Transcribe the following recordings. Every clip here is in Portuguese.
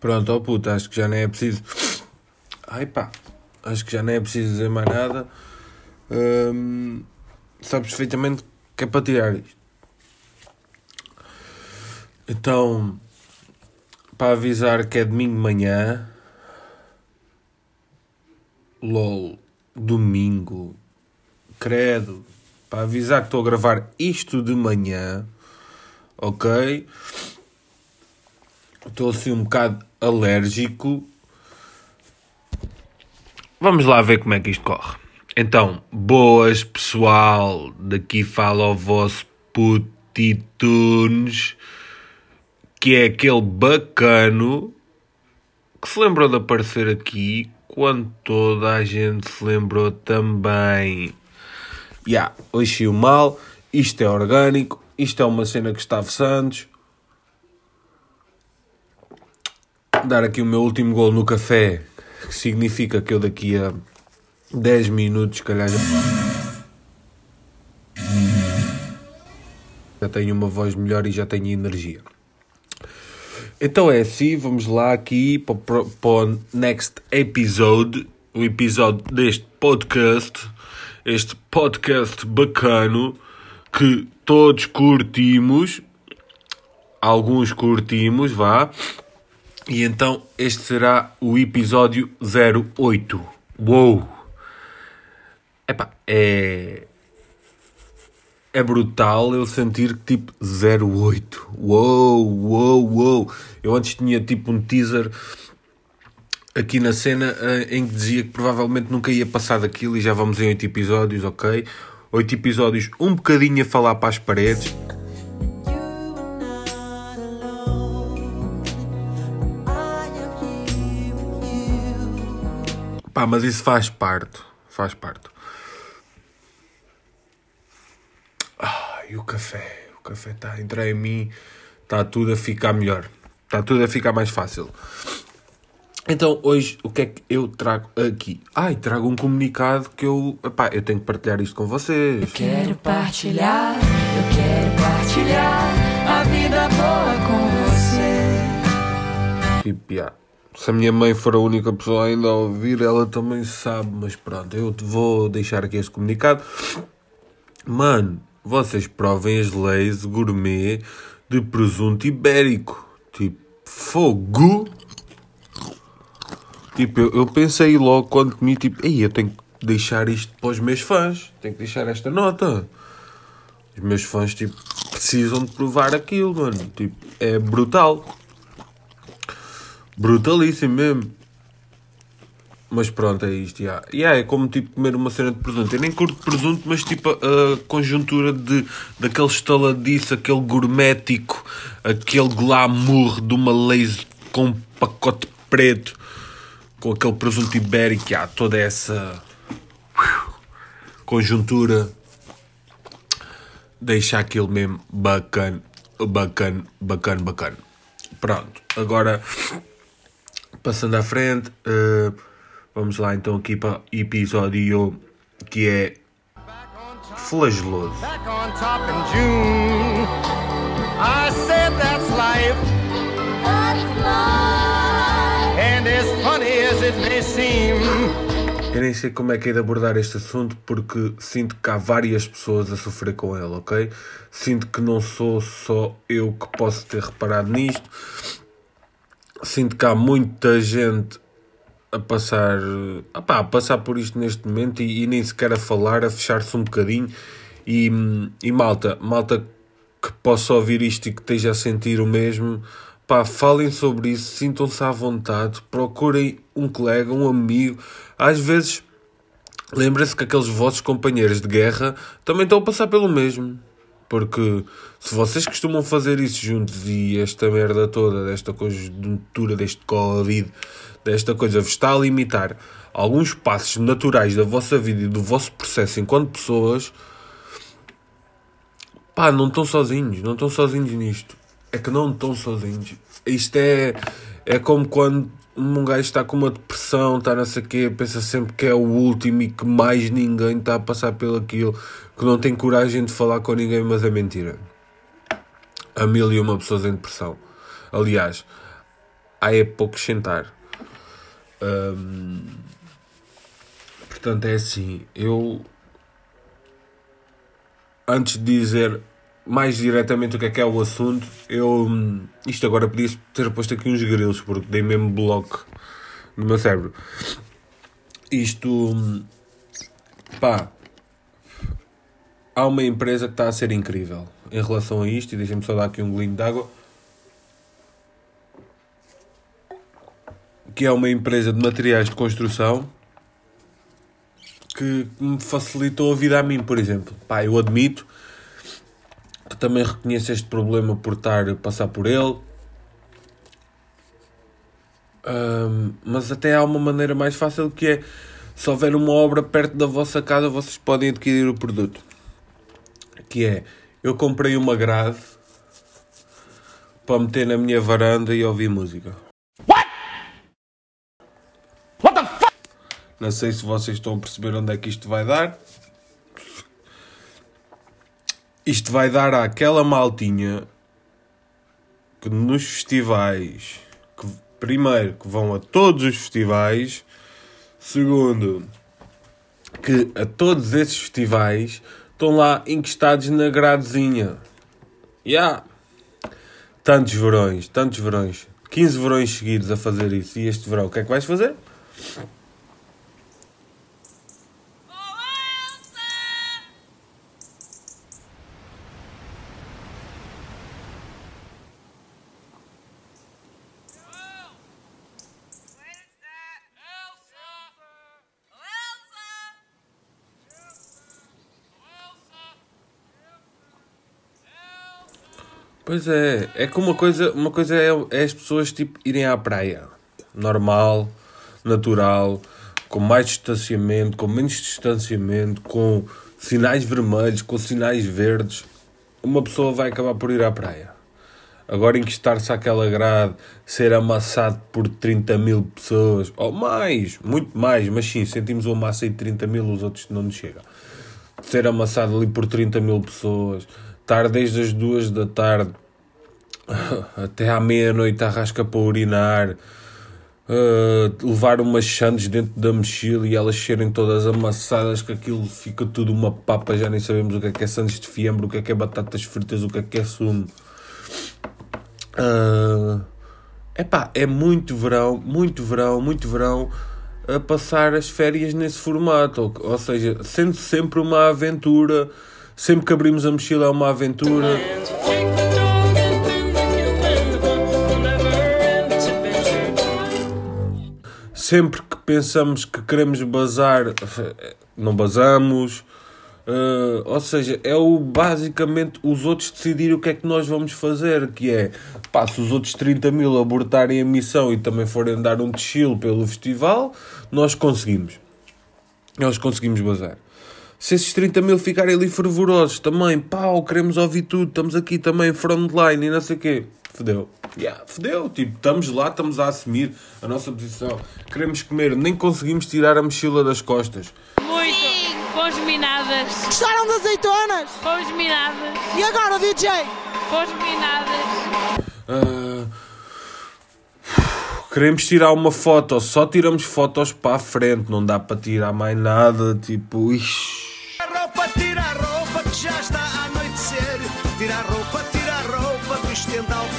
Pronto, oh puta, acho que já nem é preciso. Ai pá, acho que já nem é preciso dizer mais nada. Hum, sabes perfeitamente que é para tirar isto. Então, para avisar que é domingo de manhã. LOL, domingo. Credo. Para avisar que estou a gravar isto de manhã. Ok? Estou assim um bocado alérgico. Vamos lá ver como é que isto corre. Então, boas pessoal, daqui fala o vosso putitunes, que é aquele bacano que se lembrou de aparecer aqui quando toda a gente se lembrou também. Ya, yeah, hoje o mal, isto é orgânico, isto é uma cena que Gustavo Santos. Dar aqui o meu último gol no café, que significa que eu daqui a 10 minutos, calhar. Já tenho uma voz melhor e já tenho energia. Então é assim, vamos lá aqui para, para, para o next episode, o episódio deste podcast, este podcast bacano que todos curtimos, alguns curtimos, vá. E então este será o episódio 08. Uou! Epá, é. É brutal eu sentir que tipo 08. Uou, uou, uou. Eu antes tinha tipo um teaser aqui na cena uh, em que dizia que provavelmente nunca ia passar daquilo e já vamos em 8 episódios, ok? 8 episódios, um bocadinho a falar para as paredes. Pá, mas isso faz parte. Faz parte. Ah, e o café? O café está a entrar em mim. Está tudo a ficar melhor. Está tudo a ficar mais fácil. Então, hoje, o que é que eu trago aqui? Ai, trago um comunicado que eu... Epá, eu tenho que partilhar isto com vocês. Eu quero partilhar, eu quero partilhar a vida boa com você. Tipo, yeah. Se a minha mãe for a única pessoa ainda a ouvir, ela também sabe, mas pronto, eu vou deixar aqui este comunicado. Mano, vocês provem as leis gourmet de presunto ibérico. Tipo, fogo! Tipo, eu, eu pensei logo quando comi, tipo, ei, eu tenho que deixar isto para os meus fãs. Tenho que deixar esta nota. Os meus fãs, tipo, precisam de provar aquilo, mano. Tipo, é brutal. Brutalíssimo mesmo. Mas pronto, é isto, yeah. Yeah, é como tipo comer uma cena de presunto. Eu nem curto presunto, mas tipo a, a conjuntura de, daquele estaladiço, aquele gourmético, aquele glamour de uma lace com um pacote preto, com aquele presunto ibérico, yeah, toda essa conjuntura deixa aquilo mesmo bacana, bacana, bacana, bacana. Pronto, agora passando à frente. Uh, Vamos lá então aqui para o episódio que é flageloso. Back on top in June, I said that's life. That's life. And as funny as it may seem. Eu nem sei como é que é de abordar este assunto porque sinto que há várias pessoas a sofrer com ele, ok? Sinto que não sou só eu que posso ter reparado nisto. Sinto que há muita gente a passar, opá, a passar por isto neste momento e, e nem sequer a falar, a fechar-se um bocadinho. E, e malta, malta que possa ouvir isto e que esteja a sentir o mesmo, pá, falem sobre isso, sintam-se à vontade, procurem um colega, um amigo. Às vezes, lembrem-se que aqueles vossos companheiros de guerra também estão a passar pelo mesmo. Porque se vocês costumam fazer isso juntos e esta merda toda, desta conjuntura, deste Covid, desta coisa, vos está a limitar alguns passos naturais da vossa vida e do vosso processo enquanto pessoas, pá, não estão sozinhos, não estão sozinhos nisto. É que não estão sozinhos. Isto é, é como quando um gajo está com uma depressão, está não sei o quê, pensa sempre que é o último e que mais ninguém está a passar pelo aquilo, que não tem coragem de falar com ninguém, mas é mentira. A mil e uma pessoas em depressão. Aliás, há é pouco sentar. Hum, portanto, é assim, eu antes de dizer mais diretamente o que é que é o assunto, eu isto agora podia ter posto aqui uns grilos, porque dei mesmo bloco no meu cérebro. Isto pá, há uma empresa que está a ser incrível em relação a isto, e deixem-me só dar aqui um golinho de água. Que é uma empresa de materiais de construção que me facilitou a vida a mim, por exemplo. Pá, eu admito que também reconheço este problema por estar a passar por ele. Um, mas até há uma maneira mais fácil que é se houver uma obra perto da vossa casa vocês podem adquirir o produto que é eu comprei uma grade para meter na minha varanda e ouvir música Não sei se vocês estão a perceber onde é que isto vai dar. Isto vai dar àquela maltinha que nos festivais, que, primeiro, que vão a todos os festivais, segundo, que a todos esses festivais estão lá encostados na gradezinha. Ya! Yeah. Tantos verões, tantos verões. 15 verões seguidos a fazer isso. E este verão, o que é que vais fazer? Pois é, é que uma coisa, uma coisa é, é as pessoas tipo, irem à praia, normal, natural, com mais distanciamento, com menos distanciamento, com sinais vermelhos, com sinais verdes. Uma pessoa vai acabar por ir à praia. Agora encostar-se àquela grade, ser amassado por 30 mil pessoas, ou mais, muito mais, mas sim, sentimos uma massa de 30 mil, os outros não nos chegam. Ser amassado ali por 30 mil pessoas, estar desde as duas da tarde até à meia-noite à rasca para urinar, uh, levar umas chandes dentro da mochila e elas serem todas amassadas, que aquilo fica tudo uma papa, já nem sabemos o que é que é sandes de fiambre, o que é que é batatas fritas, o que é que é sumo. Uh, epá, é muito verão, muito verão, muito verão a passar as férias nesse formato, ou, ou seja, sendo sempre uma aventura Sempre que abrimos a mochila é uma aventura. Sempre que pensamos que queremos bazar, não basamos. Uh, ou seja, é o basicamente os outros decidirem o que é que nós vamos fazer, que é pá, se os outros 30 mil abortarem a missão e também forem dar um desfile pelo festival, nós conseguimos. Nós conseguimos bazar. Se esses 30 mil ficarem ali fervorosos também, pau, queremos ouvir tudo, estamos aqui também frontline e não sei o quê. Fedeu. Yeah, fedeu. Tipo, estamos lá, estamos a assumir a nossa posição. Queremos comer, nem conseguimos tirar a mochila das costas. Muito. Sim. Fomos minadas. Gostaram das azeitonas? Fomos minadas. E agora, DJ? Fomos minadas. Uh... Queremos tirar uma foto, só tiramos fotos para a frente, não dá para tirar mais nada, tipo, ixi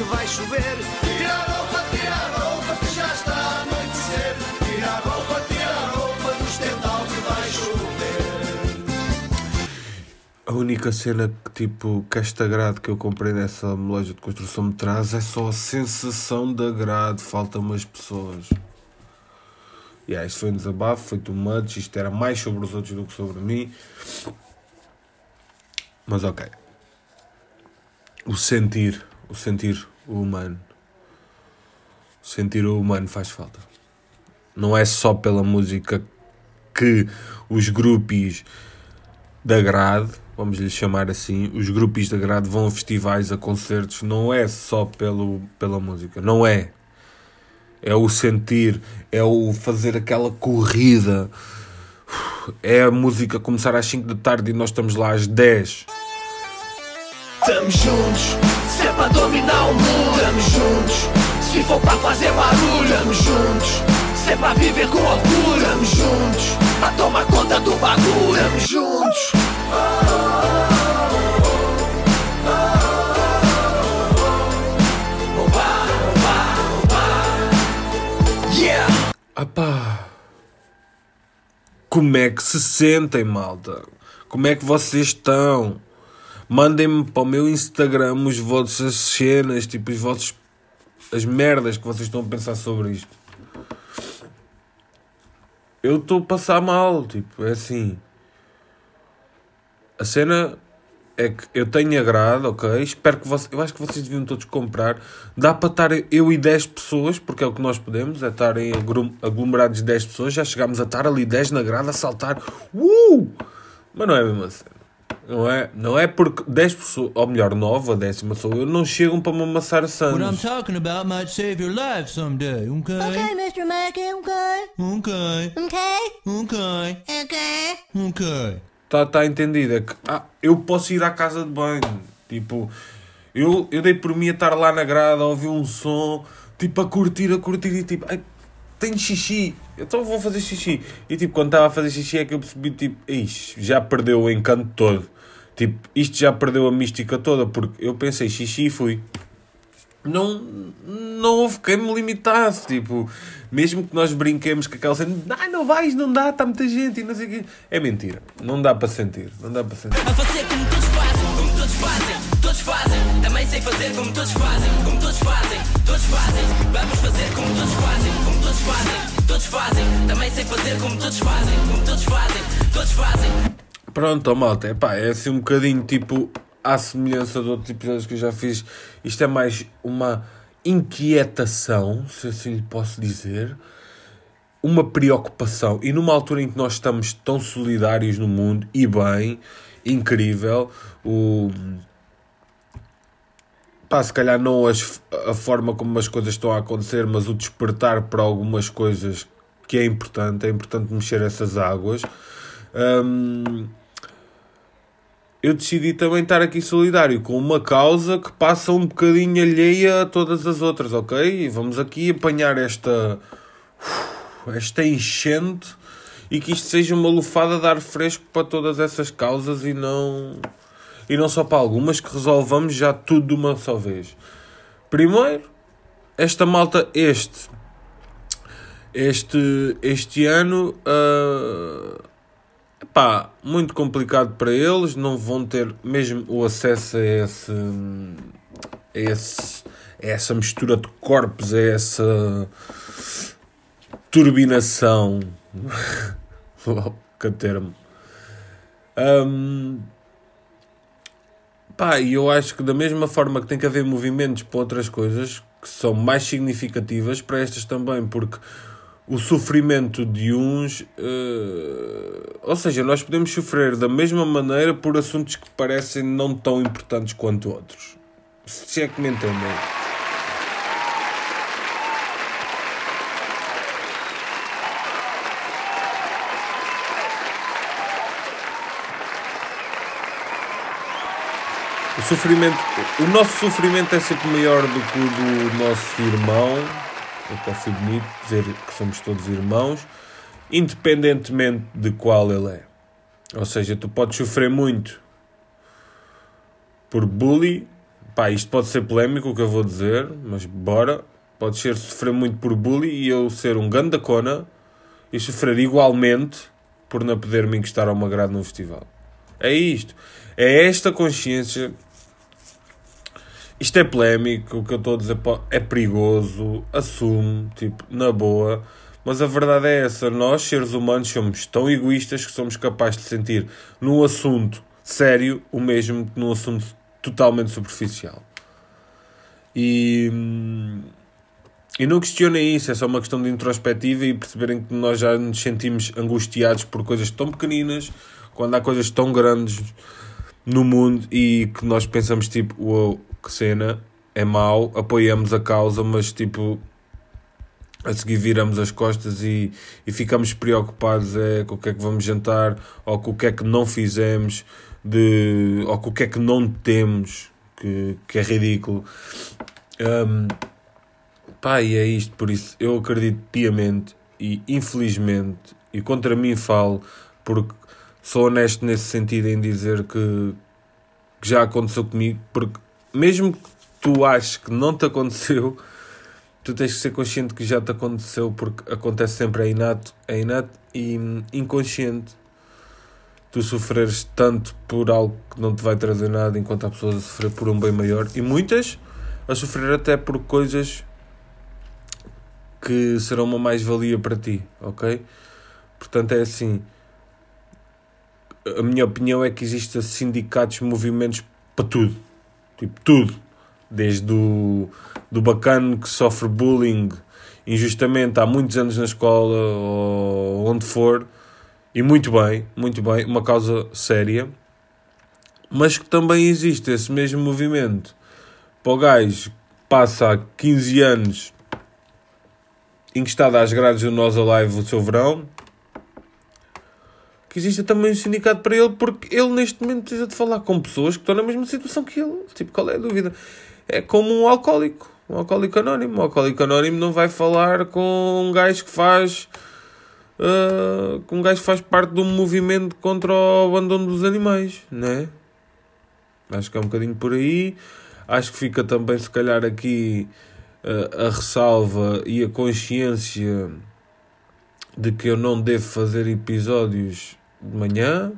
que vai chover. Tira a roupa, tira a roupa que já está a anoitecer. Tira a roupa, tira a roupa do estendal que vai chover. A única cena que tipo que esta grade que eu comprei nessa loja de construção me traz é só a sensação da grade, faltam umas pessoas. Yeah, isto foi um desabafo, foi too much, isto era mais sobre os outros do que sobre mim. Mas ok. O sentir, o sentir o humano. Sentir o humano faz falta. Não é só pela música que os grupos da grade, vamos lhe chamar assim, os grupos da grade vão a festivais, a concertos, não é só pelo, pela música, não é é o sentir, é o fazer aquela corrida, é a música começar às 5 da tarde e nós estamos lá às 10. Estamos juntos, se é para dominar o mundo, estamos juntos. Se for para fazer barulho, Tamo juntos, sempre a viver com orgulho. Tamo juntos, a tomar conta do bagulho. Tamo juntos. Yeah. Apá. Como é que se sentem, malta? Como é que vocês estão? Mandem-me para o meu Instagram os vossas cenas, tipo, os vossos. as merdas que vocês estão a pensar sobre isto. Eu estou a passar mal, tipo, é assim. A cena é que eu tenho agrado, ok? Espero que vocês. Eu acho que vocês deviam todos comprar. Dá para estar eu e 10 pessoas, porque é o que nós podemos, é estar em agrum- aglomerados de 10 pessoas. Já chegámos a estar ali 10 na grada a saltar. Uh! Mas não é mesmo assim. Não é, não é porque 10 pessoas, ou melhor, 9 a décima sou eu, não chegam para me amassar What I'm sandes. talking about might save your life someday, okay? Okay, Mr. Mackey, okay. Okay. Okay. Okay. Okay. Okay. Está tá entendido? É que ah, eu posso ir à casa de banho. Tipo, eu, eu dei por mim a estar lá na grada a ouvir um som, tipo, a curtir, a curtir e tipo, ai, tenho xixi, então vou fazer xixi. E tipo, quando estava a fazer xixi é que eu percebi, tipo, ixi, já perdeu o encanto todo. Tipo, isto já perdeu a mística toda, porque eu pensei xixi e fui. Não, não houve quem me limitasse, tipo, mesmo que nós brinquemos com aquela cena, ah, não vais, não dá, está muita gente e não sei o quê. É mentira, não dá para sentir, não dá para sentir. A fazer como todos fazem, como todos fazem, todos fazem. Também sei fazer como todos fazem, como todos fazem, todos fazem. Vamos fazer como todos fazem, como todos fazem, todos fazem. Também sei fazer como todos fazem, como todos fazem, todos fazem. Pronto, malta, é pá, é assim um bocadinho tipo à semelhança de outros episódios que eu já fiz. Isto é mais uma inquietação, se assim lhe posso dizer, uma preocupação. E numa altura em que nós estamos tão solidários no mundo e bem, incrível, o. Pá, se calhar não as, a forma como as coisas estão a acontecer, mas o despertar para algumas coisas que é importante, é importante mexer essas águas. Hum, eu decidi também estar aqui solidário com uma causa que passa um bocadinho alheia a todas as outras, ok? E vamos aqui apanhar esta esta enchente e que isto seja uma lufada de ar fresco para todas essas causas e não e não só para algumas que resolvamos já tudo de uma só vez. Primeiro, esta malta este este este ano ah, Pá, muito complicado para eles, não vão ter mesmo o acesso a esse, a esse a essa mistura de corpos, a essa turbinação, que termo. Hum, pá, e eu acho que da mesma forma que tem que haver movimentos para outras coisas que são mais significativas para estas também, porque o sofrimento de uns. eh, ou seja, nós podemos sofrer da mesma maneira por assuntos que parecem não tão importantes quanto outros. Se é que me entendem. O sofrimento, o nosso sofrimento é sempre maior do que o do nosso irmão. Posso ser bonito dizer que somos todos irmãos, independentemente de qual ele é. Ou seja, tu podes sofrer muito por bullying. Pá, isto pode ser polémico o que eu vou dizer, mas bora. Podes ser sofrer muito por bullying e eu ser um ganda cona e sofrer igualmente por não poder me encostar a uma grade num festival. É isto. É esta consciência. Isto é polémico, o que eu estou a dizer é perigoso, assumo, tipo, na boa. Mas a verdade é essa, nós, seres humanos, somos tão egoístas que somos capazes de sentir num assunto sério o mesmo que num assunto totalmente superficial. E, hum, e não questionem isso, é só uma questão de introspectiva e perceberem que nós já nos sentimos angustiados por coisas tão pequeninas, quando há coisas tão grandes no mundo e que nós pensamos tipo, uou, que cena, é mau, apoiamos a causa, mas tipo, a seguir viramos as costas e, e ficamos preocupados é, com o que é que vamos jantar, ou com o que é que não fizemos, de, ou com o que é que não temos, que, que é ridículo. Um, Pá, e é isto, por isso eu acredito piamente e infelizmente, e contra mim falo, porque sou honesto nesse sentido em dizer que, que já aconteceu comigo, porque mesmo que tu aches que não te aconteceu, tu tens que ser consciente que já te aconteceu, porque acontece sempre, é inato, é inato e hum, inconsciente. Tu sofreres tanto por algo que não te vai trazer nada, enquanto há pessoas a sofrer por um bem maior, e muitas a sofrer até por coisas que serão uma mais-valia para ti, ok? Portanto, é assim. A minha opinião é que existem sindicatos, movimentos para tudo. Tipo, tudo. Desde o do bacano que sofre bullying injustamente há muitos anos na escola ou onde for. E muito bem, muito bem. Uma causa séria. Mas que também existe esse mesmo movimento para o gajo que passa há 15 anos encostado às grades do Nós Alive o seu verão, que existe também um sindicato para ele, porque ele neste momento precisa de falar com pessoas que estão na mesma situação que ele. Tipo, qual é a dúvida? É como um alcoólico, um alcoólico anónimo. Um alcoólico anónimo não vai falar com um gajo que faz. Uh, um gajo que faz parte de um movimento contra o abandono dos animais, né? Acho que é um bocadinho por aí. Acho que fica também, se calhar, aqui uh, a ressalva e a consciência de que eu não devo fazer episódios de manhã.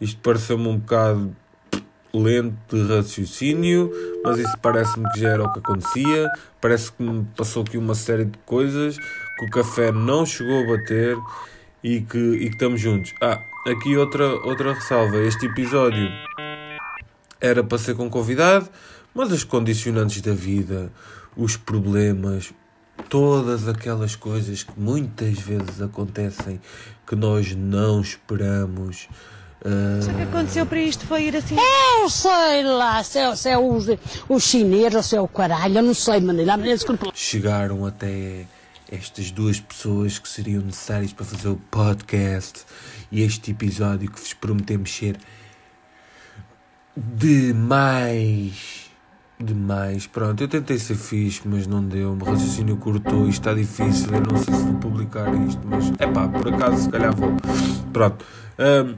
Isto pareceu-me um bocado lento de raciocínio, mas isso parece-me que já era o que acontecia. Parece que me passou aqui uma série de coisas que o café não chegou a bater e que, e que estamos juntos. Ah, aqui outra, outra ressalva. Este episódio era para ser com convidado, mas as condicionantes da vida, os problemas, todas aquelas coisas que muitas vezes acontecem que nós não esperamos. O que aconteceu para isto foi ir assim? Eu sei lá, se é, se é os, os chineses ou se é o caralho, eu não sei, maneira. A maneira desculpa. Chegaram até estas duas pessoas que seriam necessárias para fazer o podcast e este episódio que vos prometemos ser demais. Demais. Pronto, eu tentei ser fixe, mas não deu. O raciocínio cortou. Isto está difícil. Eu não sei se vou publicar isto, mas é pá, por acaso, se calhar vou. Pronto. Ahm,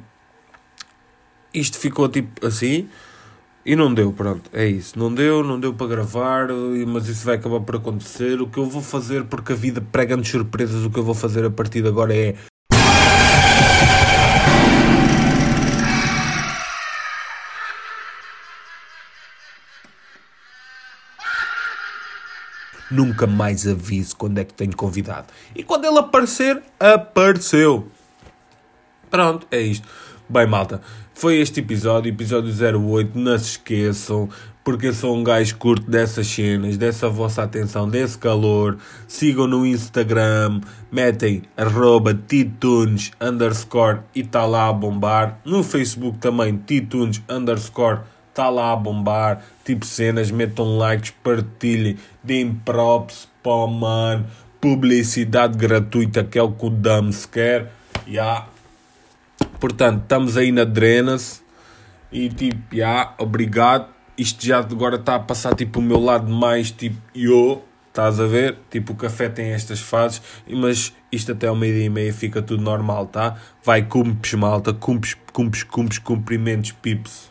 isto ficou tipo assim e não deu. Pronto, é isso. Não deu, não deu para gravar, mas isso vai acabar por acontecer. O que eu vou fazer, porque a vida prega-nos surpresas, o que eu vou fazer a partir de agora é nunca mais aviso quando é que tenho convidado. E quando ele aparecer, apareceu. Pronto, é isto. Bem, malta, foi este episódio, episódio 08. Não se esqueçam, porque eu sou um gajo curto dessas cenas, dessa vossa atenção, desse calor. Sigam no Instagram, metem arroba titunes underscore e está lá a bombar. No Facebook também, titunes underscore está lá a bombar. Tipo cenas, metam likes, partilhem, deem props o mano. Publicidade gratuita, que é o que o Dams quer. Yeah. Portanto, estamos aí na Drenas. E tipo, yeah, obrigado. Isto já agora está a passar tipo o meu lado mais tipo yo. Estás a ver? Tipo, o café tem estas fases, mas isto até ao meio-dia e meia fica tudo normal, tá? Vai, cumpes, malta, cumpes, cumpes, cumpes, cumprimentos, pips.